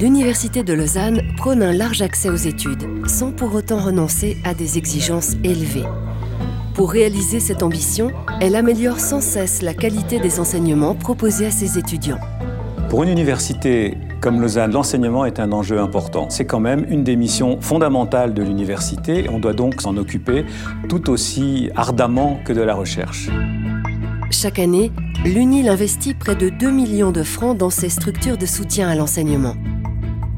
l'Université de Lausanne prône un large accès aux études, sans pour autant renoncer à des exigences élevées. Pour réaliser cette ambition, elle améliore sans cesse la qualité des enseignements proposés à ses étudiants. Pour une université comme Lausanne, l'enseignement est un enjeu important. C'est quand même une des missions fondamentales de l'université. On doit donc s'en occuper tout aussi ardemment que de la recherche. Chaque année, l'UNIL investit près de 2 millions de francs dans ses structures de soutien à l'enseignement.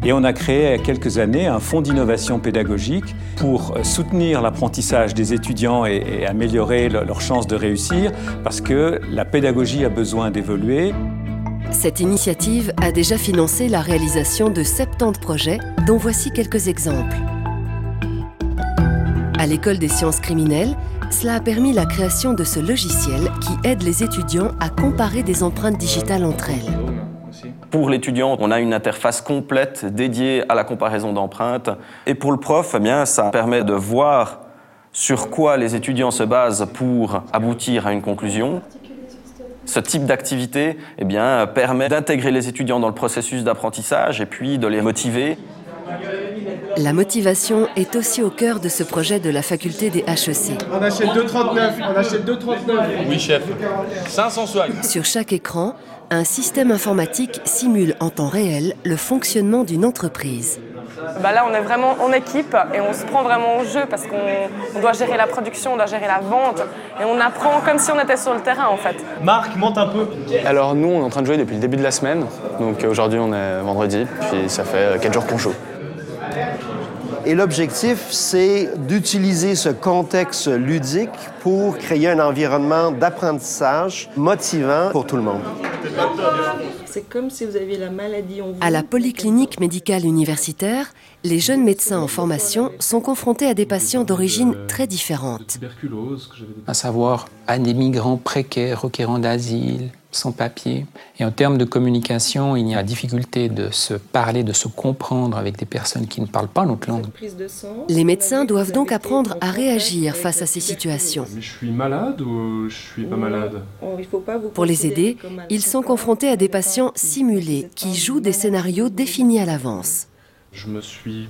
Et on a créé il y a quelques années un fonds d'innovation pédagogique pour soutenir l'apprentissage des étudiants et, améliorer leurs chances de réussir, parce que la pédagogie a besoin d'évoluer. Cette initiative a déjà financé la réalisation de 70 projets, dont voici quelques exemples. À l'école des sciences criminelles, cela a permis la création de ce logiciel qui aide les étudiants à comparer des empreintes digitales entre elles. Pour l'étudiant, on a une interface complète dédiée à la comparaison d'empreintes. Et pour le prof, eh bien, ça permet de voir sur quoi les étudiants se basent pour aboutir à une conclusion. Ce type d'activité eh bien, permet d'intégrer les étudiants dans le processus d'apprentissage et puis de les motiver. La motivation est aussi au cœur de ce projet de la faculté des HEC. On achète 2,39. On achète 2,39. Oui, chef. 500 soignes. Sur chaque écran, un système informatique simule en temps réel le fonctionnement d'une entreprise. Bah là, on est vraiment en équipe et on se prend vraiment au jeu parce qu'on doit gérer la production, on doit gérer la vente et on apprend comme si on était sur le terrain en fait. Marc, monte un peu. Alors nous, on est en train de jouer depuis le début de la semaine. Donc aujourd'hui, on est vendredi, puis ça fait 4 jours qu'on joue. Et l'objectif, c'est d'utiliser ce contexte ludique pour créer un environnement d'apprentissage motivant pour tout le monde. C'est comme si vous aviez la maladie en vous. À la polyclinique médicale universitaire, les jeunes médecins en formation sont confrontés à des patients d'origine très différentes. À savoir à des migrants précaires requérant d'asile, sans papier. Et en termes de communication, il y a difficulté de se parler, de se comprendre avec des personnes qui ne parlent pas notre langue. Les médecins doivent donc apprendre à réagir face à ces situations. Mais je suis malade ou je suis pas malade Pour les aider, ils sont confrontés à des patients simulés qui jouent des scénarios définis à l'avance. Je me suis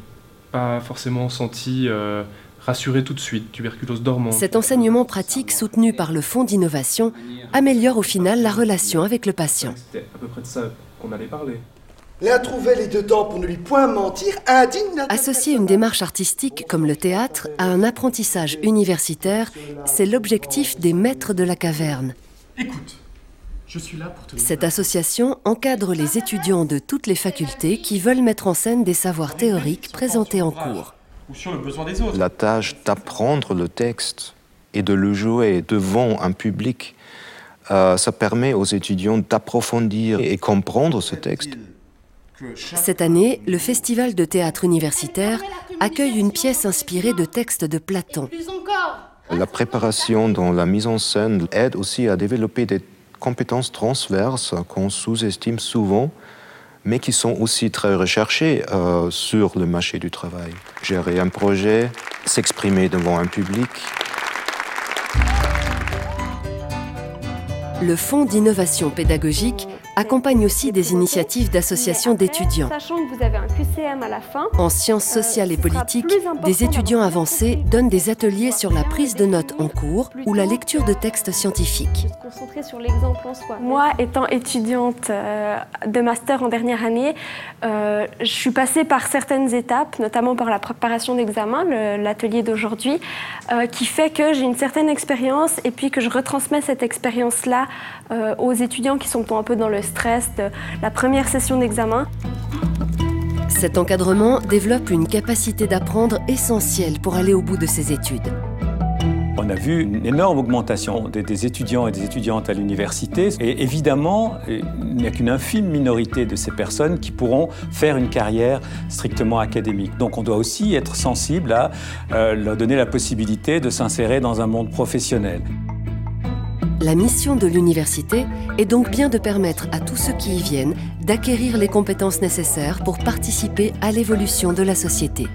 pas forcément senti euh, rassuré tout de suite, tuberculose dormante. Cet enseignement pratique soutenu par le Fonds d'innovation améliore au final la relation avec le patient. C'était à peu près de ça qu'on allait parler. Léa trouvait les deux dents pour ne lui point mentir, indigne. Associer une démarche artistique comme le théâtre à un apprentissage universitaire, c'est l'objectif des maîtres de la caverne. Écoute, je suis là pour te Cette association encadre les étudiants de toutes les facultés qui veulent mettre en scène des savoirs théoriques présentés en cours. Ou sur le besoin des autres. La tâche d'apprendre le texte et de le jouer devant un public, euh, ça permet aux étudiants d'approfondir et comprendre ce texte. Cette année, le Festival de théâtre universitaire accueille une pièce inspirée de textes de Platon. La préparation dans la mise en scène aide aussi à développer des compétences transverses qu'on sous-estime souvent, mais qui sont aussi très recherchées euh, sur le marché du travail. Gérer un projet, s'exprimer devant un public. Le Fonds d'innovation pédagogique accompagne aussi des initiatives d'associations d'étudiants. Sachant que vous avez un QCM à la fin. En sciences sociales et politiques, des étudiants avancés donnent des ateliers sur la prise de notes en cours ou la lecture de textes scientifiques. Concentrer sur l'exemple en soi. Moi, étant étudiante euh, de master en dernière année, euh, je suis passée par certaines étapes, notamment par la préparation d'examen, l'atelier d'aujourd'hui, euh, qui fait que j'ai une certaine expérience et puis que je retransmets cette expérience-là aux étudiants qui sont un peu dans le stress de la première session d'examen. Cet encadrement développe une capacité d'apprendre essentielle pour aller au bout de ses études. On a vu une énorme augmentation des, des étudiants et des étudiantes à l'université. Et évidemment, il n'y a qu'une infime minorité de ces personnes qui pourront faire une carrière strictement académique. Donc on doit aussi être sensible à euh, leur donner la possibilité de s'insérer dans un monde professionnel. La mission de l'université est donc bien de permettre à tous ceux qui y viennent d'acquérir les compétences nécessaires pour participer à l'évolution de la société.